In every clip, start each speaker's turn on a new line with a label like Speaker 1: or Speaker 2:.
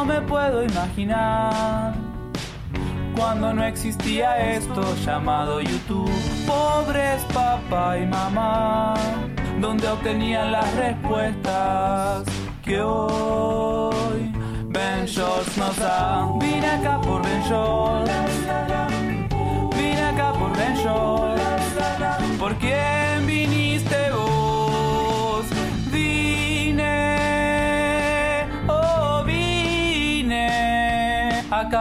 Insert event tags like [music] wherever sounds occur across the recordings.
Speaker 1: No me puedo imaginar cuando no existía esto llamado YouTube. Pobres papá y mamá, donde obtenían las respuestas que hoy Ben Shorts nos da. Vine acá por Ben Shorts.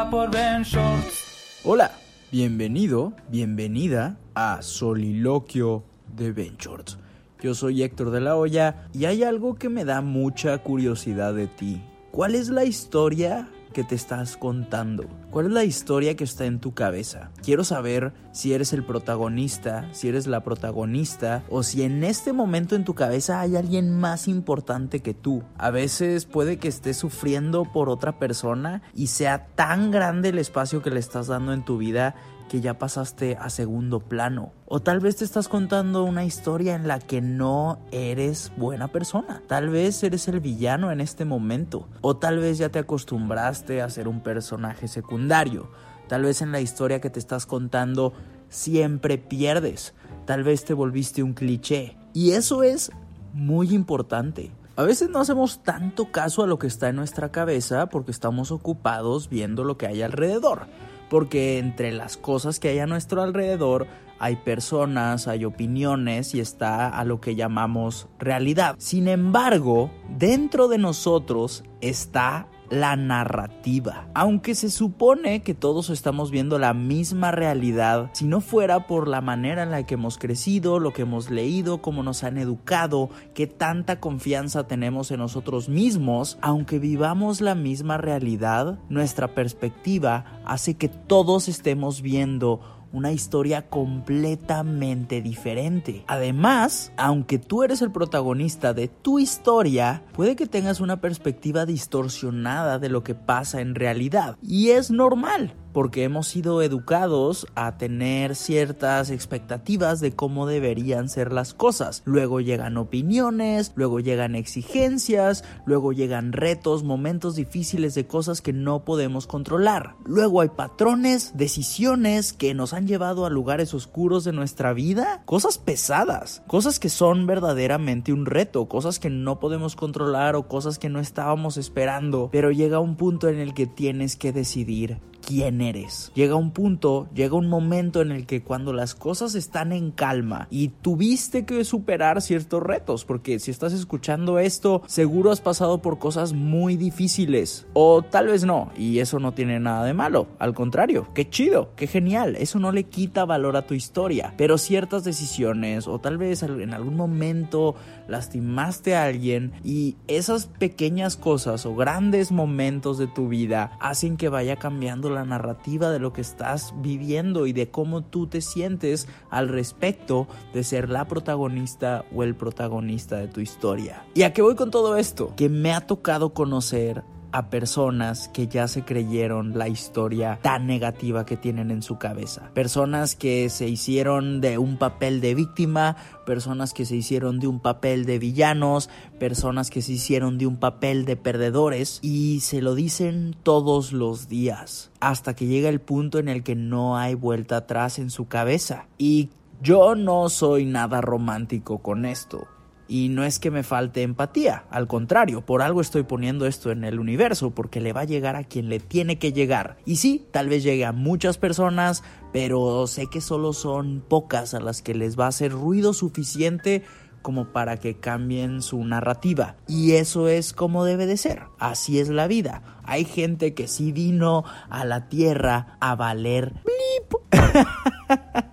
Speaker 1: Por Ben Shorts.
Speaker 2: Hola, bienvenido, bienvenida a Soliloquio de Benchorts. Yo soy Héctor de la Hoya y hay algo que me da mucha curiosidad de ti. ¿Cuál es la historia que te estás contando? ¿Cuál es la historia que está en tu cabeza? Quiero saber si eres el protagonista, si eres la protagonista o si en este momento en tu cabeza hay alguien más importante que tú. A veces puede que estés sufriendo por otra persona y sea tan grande el espacio que le estás dando en tu vida que ya pasaste a segundo plano. O tal vez te estás contando una historia en la que no eres buena persona. Tal vez eres el villano en este momento. O tal vez ya te acostumbraste a ser un personaje secundario. Tal vez en la historia que te estás contando siempre pierdes. Tal vez te volviste un cliché. Y eso es muy importante. A veces no hacemos tanto caso a lo que está en nuestra cabeza porque estamos ocupados viendo lo que hay alrededor porque entre las cosas que hay a nuestro alrededor hay personas, hay opiniones y está a lo que llamamos realidad. Sin embargo, dentro de nosotros está la narrativa. Aunque se supone que todos estamos viendo la misma realidad, si no fuera por la manera en la que hemos crecido, lo que hemos leído, cómo nos han educado, qué tanta confianza tenemos en nosotros mismos, aunque vivamos la misma realidad, nuestra perspectiva hace que todos estemos viendo una historia completamente diferente. Además, aunque tú eres el protagonista de tu historia, puede que tengas una perspectiva distorsionada de lo que pasa en realidad. Y es normal porque hemos sido educados a tener ciertas expectativas de cómo deberían ser las cosas. Luego llegan opiniones, luego llegan exigencias, luego llegan retos, momentos difíciles de cosas que no podemos controlar. Luego hay patrones, decisiones que nos han llevado a lugares oscuros de nuestra vida, cosas pesadas, cosas que son verdaderamente un reto, cosas que no podemos controlar o cosas que no estábamos esperando, pero llega un punto en el que tienes que decidir quién eres. Llega un punto, llega un momento en el que cuando las cosas están en calma y tuviste que superar ciertos retos, porque si estás escuchando esto, seguro has pasado por cosas muy difíciles o tal vez no, y eso no tiene nada de malo, al contrario, qué chido, qué genial, eso no le quita valor a tu historia, pero ciertas decisiones o tal vez en algún momento lastimaste a alguien y esas pequeñas cosas o grandes momentos de tu vida hacen que vaya cambiando la narrativa de lo que estás viviendo y de cómo tú te sientes al respecto de ser la protagonista o el protagonista de tu historia. ¿Y a qué voy con todo esto? Que me ha tocado conocer a personas que ya se creyeron la historia tan negativa que tienen en su cabeza. Personas que se hicieron de un papel de víctima, personas que se hicieron de un papel de villanos, personas que se hicieron de un papel de perdedores y se lo dicen todos los días hasta que llega el punto en el que no hay vuelta atrás en su cabeza. Y yo no soy nada romántico con esto. Y no es que me falte empatía, al contrario, por algo estoy poniendo esto en el universo, porque le va a llegar a quien le tiene que llegar. Y sí, tal vez llegue a muchas personas, pero sé que solo son pocas a las que les va a hacer ruido suficiente como para que cambien su narrativa. Y eso es como debe de ser. Así es la vida. Hay gente que sí vino a la tierra a valer blip. [laughs]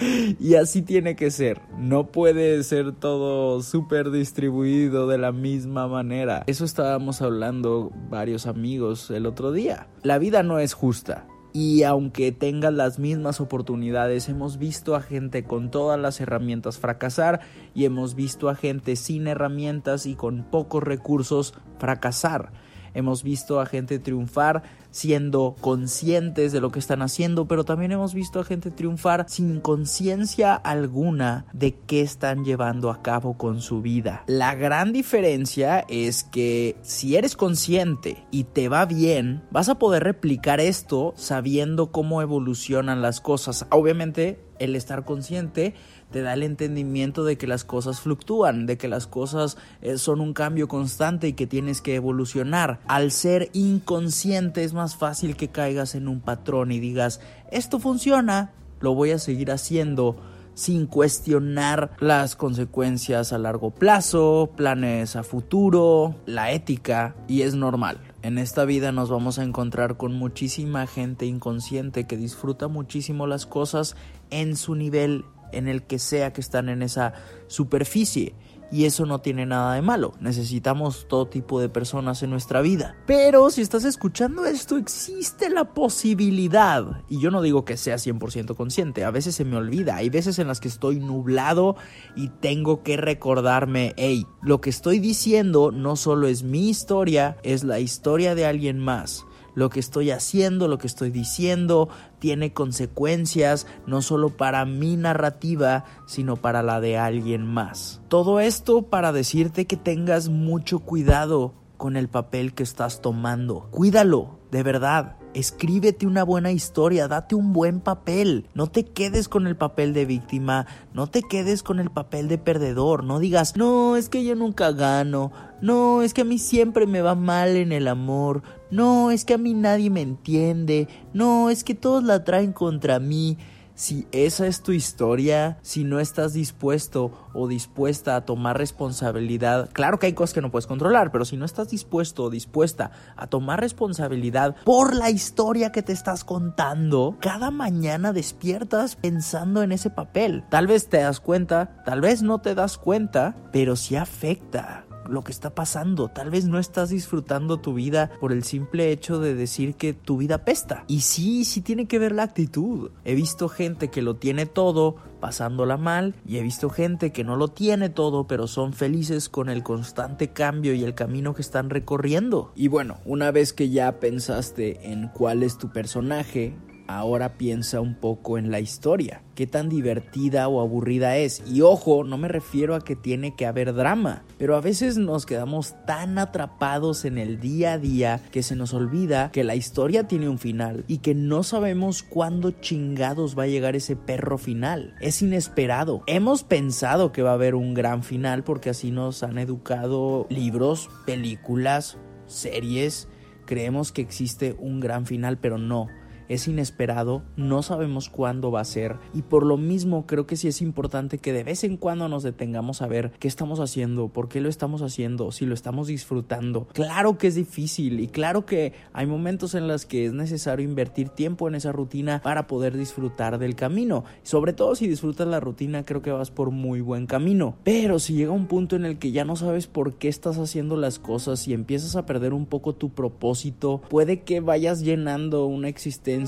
Speaker 2: [laughs] y así tiene que ser. No puede ser todo súper distribuido de la misma manera. Eso estábamos hablando varios amigos el otro día. La vida no es justa. Y aunque tengas las mismas oportunidades, hemos visto a gente con todas las herramientas fracasar y hemos visto a gente sin herramientas y con pocos recursos fracasar. Hemos visto a gente triunfar siendo conscientes de lo que están haciendo, pero también hemos visto a gente triunfar sin conciencia alguna de qué están llevando a cabo con su vida. La gran diferencia es que si eres consciente y te va bien, vas a poder replicar esto sabiendo cómo evolucionan las cosas. Obviamente, el estar consciente te da el entendimiento de que las cosas fluctúan, de que las cosas eh, son un cambio constante y que tienes que evolucionar. Al ser inconsciente es más fácil que caigas en un patrón y digas, esto funciona, lo voy a seguir haciendo sin cuestionar las consecuencias a largo plazo, planes a futuro, la ética, y es normal. En esta vida nos vamos a encontrar con muchísima gente inconsciente que disfruta muchísimo las cosas en su nivel en el que sea que están en esa superficie. Y eso no tiene nada de malo. Necesitamos todo tipo de personas en nuestra vida. Pero si estás escuchando esto, existe la posibilidad. Y yo no digo que sea 100% consciente. A veces se me olvida. Hay veces en las que estoy nublado y tengo que recordarme, hey, lo que estoy diciendo no solo es mi historia, es la historia de alguien más lo que estoy haciendo, lo que estoy diciendo, tiene consecuencias no solo para mi narrativa, sino para la de alguien más. Todo esto para decirte que tengas mucho cuidado con el papel que estás tomando. Cuídalo, de verdad. Escríbete una buena historia, date un buen papel. No te quedes con el papel de víctima, no te quedes con el papel de perdedor. No digas, no, es que yo nunca gano, no, es que a mí siempre me va mal en el amor, no, es que a mí nadie me entiende, no, es que todos la traen contra mí si esa es tu historia, si no estás dispuesto o dispuesta a tomar responsabilidad, claro que hay cosas que no puedes controlar, pero si no estás dispuesto o dispuesta a tomar responsabilidad por la historia que te estás contando, cada mañana despiertas pensando en ese papel. Tal vez te das cuenta, tal vez no te das cuenta, pero sí afecta lo que está pasando. Tal vez no estás disfrutando tu vida por el simple hecho de decir que tu vida pesta. Y sí, sí tiene que ver la actitud. He visto gente que lo tiene todo pasándola mal y he visto gente que no lo tiene todo pero son felices con el constante cambio y el camino que están recorriendo. Y bueno, una vez que ya pensaste en cuál es tu personaje, ahora piensa un poco en la historia. Qué tan divertida o aburrida es. Y ojo, no me refiero a que tiene que haber drama, pero a veces nos quedamos tan atrapados en el día a día que se nos olvida que la historia tiene un final y que no sabemos cuándo chingados va a llegar ese perro final. Es inesperado. Hemos pensado que va a haber un gran final porque así nos han educado libros, películas, series. Creemos que existe un gran final, pero no es inesperado, no sabemos cuándo va a ser y por lo mismo creo que sí es importante que de vez en cuando nos detengamos a ver qué estamos haciendo, por qué lo estamos haciendo, si lo estamos disfrutando. Claro que es difícil y claro que hay momentos en los que es necesario invertir tiempo en esa rutina para poder disfrutar del camino. Sobre todo si disfrutas la rutina creo que vas por muy buen camino. Pero si llega un punto en el que ya no sabes por qué estás haciendo las cosas y empiezas a perder un poco tu propósito, puede que vayas llenando una existencia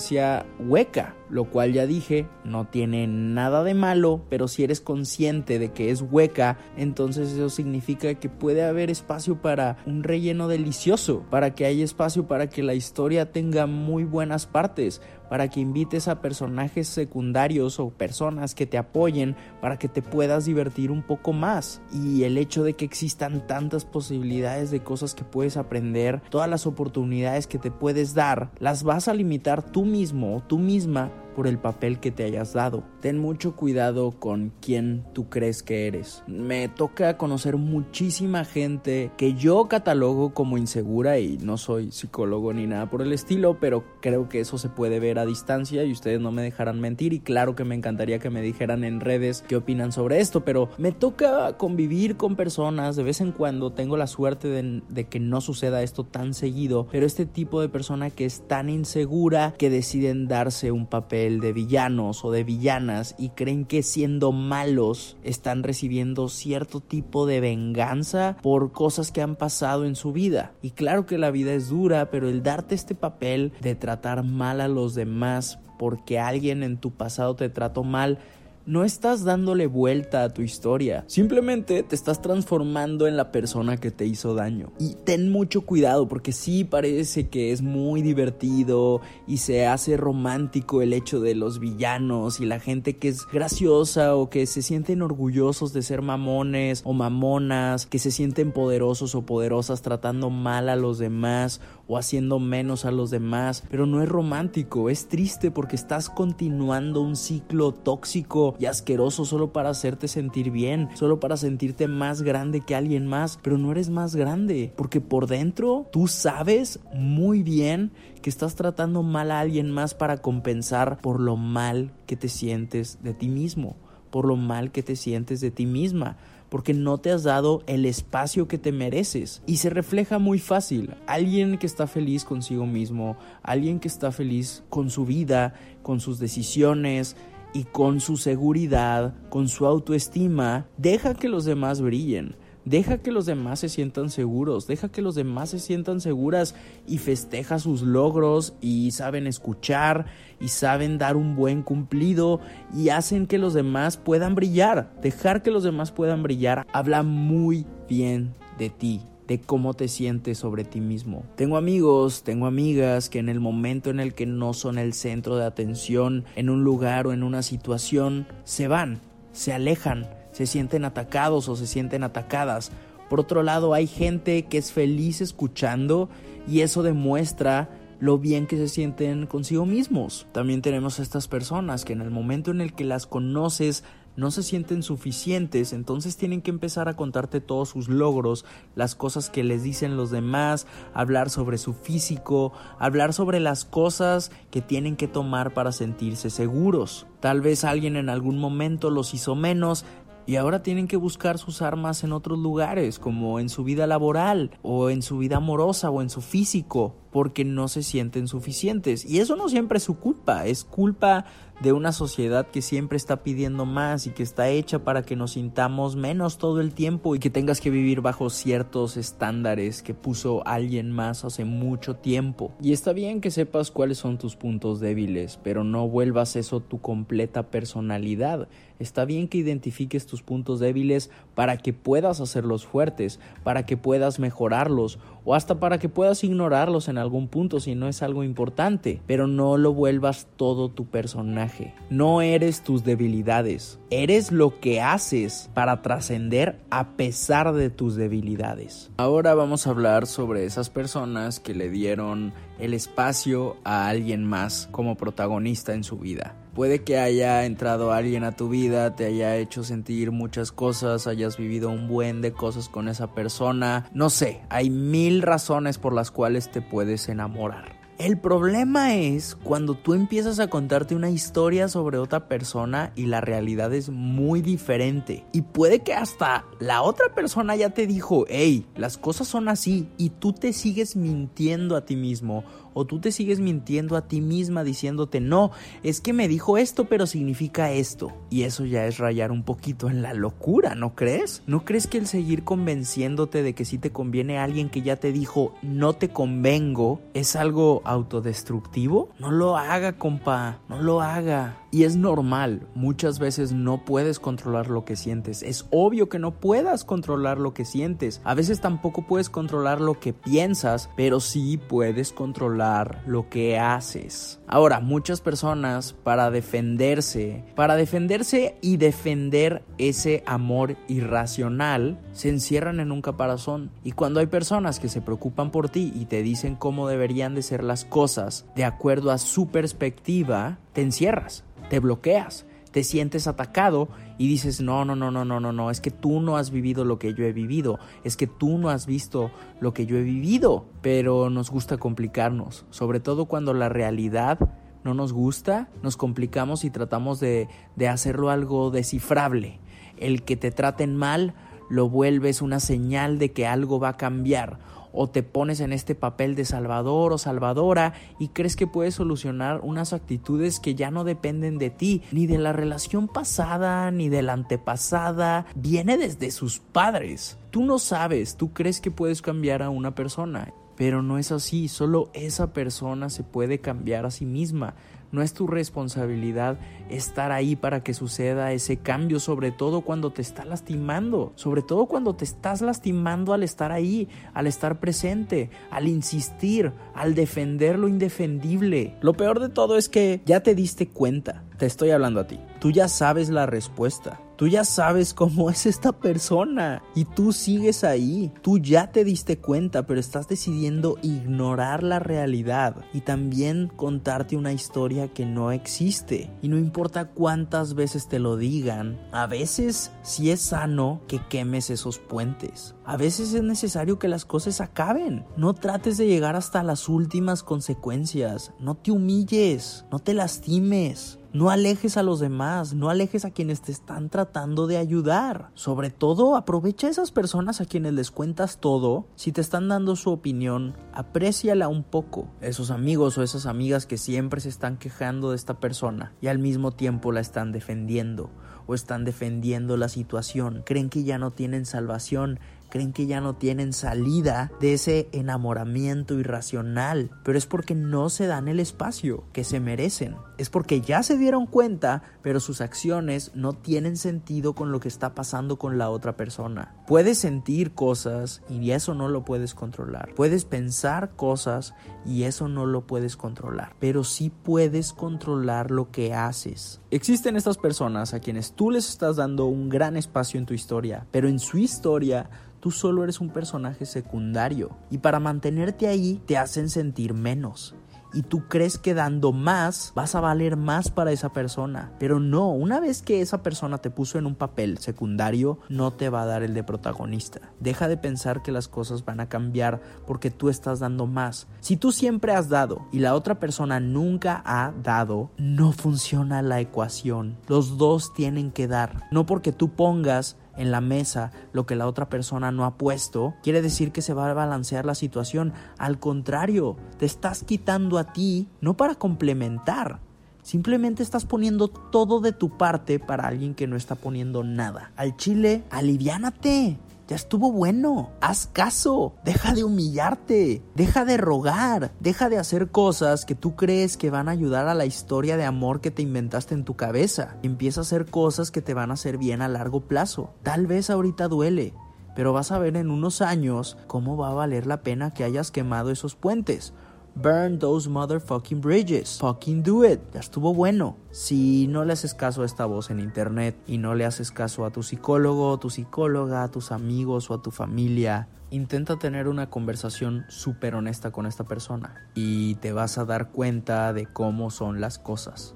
Speaker 2: hueca, lo cual ya dije, no tiene nada de malo, pero si eres consciente de que es hueca, entonces eso significa que puede haber espacio para un relleno delicioso, para que haya espacio para que la historia tenga muy buenas partes, para que invites a personajes secundarios o personas que te apoyen para que te puedas divertir un poco más. Y el hecho de que existan tantas posibilidades de cosas que puedes aprender, todas las oportunidades que te puedes dar, las vas a limitar tú mismo o tú misma por el papel que te hayas dado. Ten mucho cuidado con quién tú crees que eres. Me toca conocer muchísima gente que yo catalogo como insegura y no soy psicólogo ni nada por el estilo, pero creo que eso se puede ver a distancia y ustedes no me dejarán mentir y claro que me encantaría que me dijeran en redes qué opinan sobre esto, pero me toca convivir con personas de vez en cuando, tengo la suerte de, de que no suceda esto tan seguido, pero este tipo de persona que es tan insegura que deciden darse un papel papel de villanos o de villanas y creen que siendo malos están recibiendo cierto tipo de venganza por cosas que han pasado en su vida. Y claro que la vida es dura, pero el darte este papel de tratar mal a los demás porque alguien en tu pasado te trató mal no estás dándole vuelta a tu historia. Simplemente te estás transformando en la persona que te hizo daño. Y ten mucho cuidado porque sí parece que es muy divertido y se hace romántico el hecho de los villanos y la gente que es graciosa o que se sienten orgullosos de ser mamones o mamonas, que se sienten poderosos o poderosas tratando mal a los demás o haciendo menos a los demás. Pero no es romántico, es triste porque estás continuando un ciclo tóxico y asqueroso solo para hacerte sentir bien, solo para sentirte más grande que alguien más, pero no eres más grande, porque por dentro tú sabes muy bien que estás tratando mal a alguien más para compensar por lo mal que te sientes de ti mismo, por lo mal que te sientes de ti misma porque no te has dado el espacio que te mereces. Y se refleja muy fácil. Alguien que está feliz consigo mismo, alguien que está feliz con su vida, con sus decisiones, y con su seguridad, con su autoestima, deja que los demás brillen. Deja que los demás se sientan seguros, deja que los demás se sientan seguras y festeja sus logros y saben escuchar y saben dar un buen cumplido y hacen que los demás puedan brillar. Dejar que los demás puedan brillar habla muy bien de ti de cómo te sientes sobre ti mismo. Tengo amigos, tengo amigas que en el momento en el que no son el centro de atención en un lugar o en una situación, se van, se alejan, se sienten atacados o se sienten atacadas. Por otro lado, hay gente que es feliz escuchando y eso demuestra lo bien que se sienten consigo mismos. También tenemos a estas personas que en el momento en el que las conoces no se sienten suficientes, entonces tienen que empezar a contarte todos sus logros, las cosas que les dicen los demás, hablar sobre su físico, hablar sobre las cosas que tienen que tomar para sentirse seguros. Tal vez alguien en algún momento los hizo menos, y ahora tienen que buscar sus armas en otros lugares, como en su vida laboral, o en su vida amorosa, o en su físico, porque no se sienten suficientes. Y eso no siempre es su culpa, es culpa de una sociedad que siempre está pidiendo más y que está hecha para que nos sintamos menos todo el tiempo y que tengas que vivir bajo ciertos estándares que puso alguien más hace mucho tiempo. Y está bien que sepas cuáles son tus puntos débiles, pero no vuelvas eso tu completa personalidad. Está bien que identifiques tus puntos débiles para que puedas hacerlos fuertes, para que puedas mejorarlos o hasta para que puedas ignorarlos en algún punto si no es algo importante, pero no lo vuelvas todo tu personaje. No eres tus debilidades, eres lo que haces para trascender a pesar de tus debilidades. Ahora vamos a hablar sobre esas personas que le dieron el espacio a alguien más como protagonista en su vida. Puede que haya entrado alguien a tu vida, te haya hecho sentir muchas cosas, hayas vivido un buen de cosas con esa persona. No sé, hay mil razones por las cuales te puedes enamorar. El problema es cuando tú empiezas a contarte una historia sobre otra persona y la realidad es muy diferente. Y puede que hasta la otra persona ya te dijo, hey, las cosas son así y tú te sigues mintiendo a ti mismo o tú te sigues mintiendo a ti misma diciéndote, no, es que me dijo esto, pero significa esto. Y eso ya es rayar un poquito en la locura, ¿no crees? ¿No crees que el seguir convenciéndote de que sí te conviene alguien que ya te dijo, no te convengo, es algo autodestructivo? No lo haga, compa, no lo haga. Y es normal, muchas veces no puedes controlar lo que sientes. Es obvio que no puedas controlar lo que sientes. A veces tampoco puedes controlar lo que piensas, pero sí puedes controlar lo que haces. Ahora, muchas personas para defenderse, para defenderse y defender ese amor irracional, se encierran en un caparazón. Y cuando hay personas que se preocupan por ti y te dicen cómo deberían de ser las cosas de acuerdo a su perspectiva, te encierras te bloqueas, te sientes atacado y dices, no, no, no, no, no, no, no, es que tú no has vivido lo que yo he vivido, es que tú no has visto lo que yo he vivido, pero nos gusta complicarnos, sobre todo cuando la realidad no nos gusta, nos complicamos y tratamos de, de hacerlo algo descifrable. El que te traten mal lo vuelves una señal de que algo va a cambiar o te pones en este papel de salvador o salvadora y crees que puedes solucionar unas actitudes que ya no dependen de ti, ni de la relación pasada, ni de la antepasada, viene desde sus padres. Tú no sabes, tú crees que puedes cambiar a una persona, pero no es así, solo esa persona se puede cambiar a sí misma. No es tu responsabilidad estar ahí para que suceda ese cambio, sobre todo cuando te está lastimando, sobre todo cuando te estás lastimando al estar ahí, al estar presente, al insistir, al defender lo indefendible. Lo peor de todo es que ya te diste cuenta, te estoy hablando a ti, tú ya sabes la respuesta. Tú ya sabes cómo [laughs] es esta persona y tú sigues ahí. Tú ya te diste cuenta, pero estás decidiendo ignorar la realidad y también contarte una historia que no existe. Y no importa cuántas veces te lo digan, a veces sí es sano que quemes esos puentes. A veces es necesario que las cosas acaben. No trates de llegar hasta las últimas consecuencias. No te humilles, no te lastimes. No alejes a los demás, no alejes a quienes te están tratando de ayudar. Sobre todo, aprovecha a esas personas a quienes les cuentas todo. Si te están dando su opinión, apréciala un poco. Esos amigos o esas amigas que siempre se están quejando de esta persona y al mismo tiempo la están defendiendo o están defendiendo la situación. Creen que ya no tienen salvación creen que ya no tienen salida de ese enamoramiento irracional, pero es porque no se dan el espacio que se merecen. Es porque ya se dieron cuenta, pero sus acciones no tienen sentido con lo que está pasando con la otra persona. Puedes sentir cosas y eso no lo puedes controlar. Puedes pensar cosas y eso no lo puedes controlar, pero sí puedes controlar lo que haces. Existen estas personas a quienes tú les estás dando un gran espacio en tu historia, pero en su historia tú solo eres un personaje secundario y para mantenerte ahí te hacen sentir menos. Y tú crees que dando más vas a valer más para esa persona. Pero no, una vez que esa persona te puso en un papel secundario, no te va a dar el de protagonista. Deja de pensar que las cosas van a cambiar porque tú estás dando más. Si tú siempre has dado y la otra persona nunca ha dado, no funciona la ecuación. Los dos tienen que dar. No porque tú pongas en la mesa lo que la otra persona no ha puesto, quiere decir que se va a balancear la situación. Al contrario, te estás quitando a ti no para complementar. Simplemente estás poniendo todo de tu parte para alguien que no está poniendo nada. Al chile, aliviánate. Ya estuvo bueno. Haz caso. Deja de humillarte. Deja de rogar. Deja de hacer cosas que tú crees que van a ayudar a la historia de amor que te inventaste en tu cabeza. Empieza a hacer cosas que te van a hacer bien a largo plazo. Tal vez ahorita duele. Pero vas a ver en unos años cómo va a valer la pena que hayas quemado esos puentes Burn those motherfucking bridges. Fucking do it. Ya estuvo bueno. Si no le haces caso a esta voz en internet y no le haces caso a tu psicólogo, tu psicóloga, a tus amigos o a tu familia, intenta tener una conversación súper honesta con esta persona y te vas a dar cuenta de cómo son las cosas.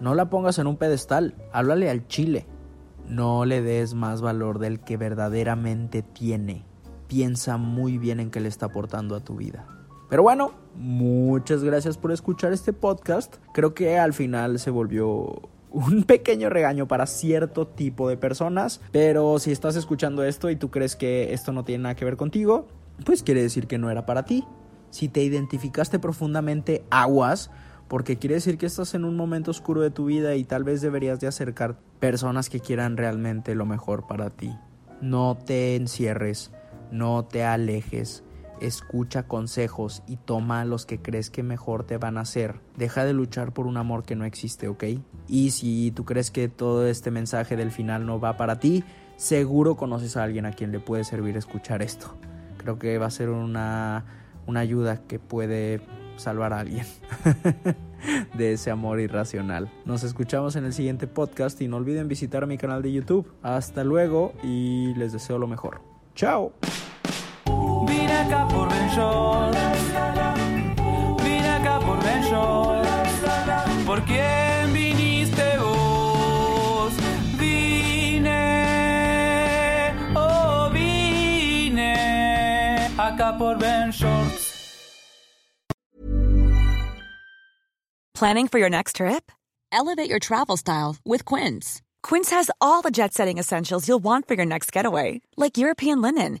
Speaker 2: No la pongas en un pedestal, háblale al chile. No le des más valor del que verdaderamente tiene. Piensa muy bien en qué le está aportando a tu vida. Pero bueno, muchas gracias por escuchar este podcast. Creo que al final se volvió un [laughs] pequeño regaño para cierto tipo de personas, pero si estás escuchando esto y tú crees que esto no tiene nada que ver contigo, pues quiere decir que no era para ti. Si te identificaste profundamente, aguas, porque quiere decir que estás en un momento oscuro de tu vida y tal vez deberías de acercar personas que quieran realmente lo mejor para ti. No te encierres, no te alejes, escucha consejos y toma los que crees que mejor te van a hacer. Deja de luchar por un amor que no existe, ¿ok? Y si tú crees que todo este mensaje del final no va para ti, seguro conoces a alguien a quien le puede servir escuchar esto. Creo que va a ser una, una ayuda que puede salvar a alguien [laughs] de ese amor irracional. Nos escuchamos en el siguiente podcast y no olviden visitar mi canal de YouTube. Hasta luego y les deseo lo mejor. Chao.
Speaker 1: Acá por Vine acá por ¿Por quién viniste vos? Vine, oh vine acá por
Speaker 3: Planning for your next trip? Elevate your travel style with Quince. Quince has all the jet setting essentials you'll want for your next getaway, like European linen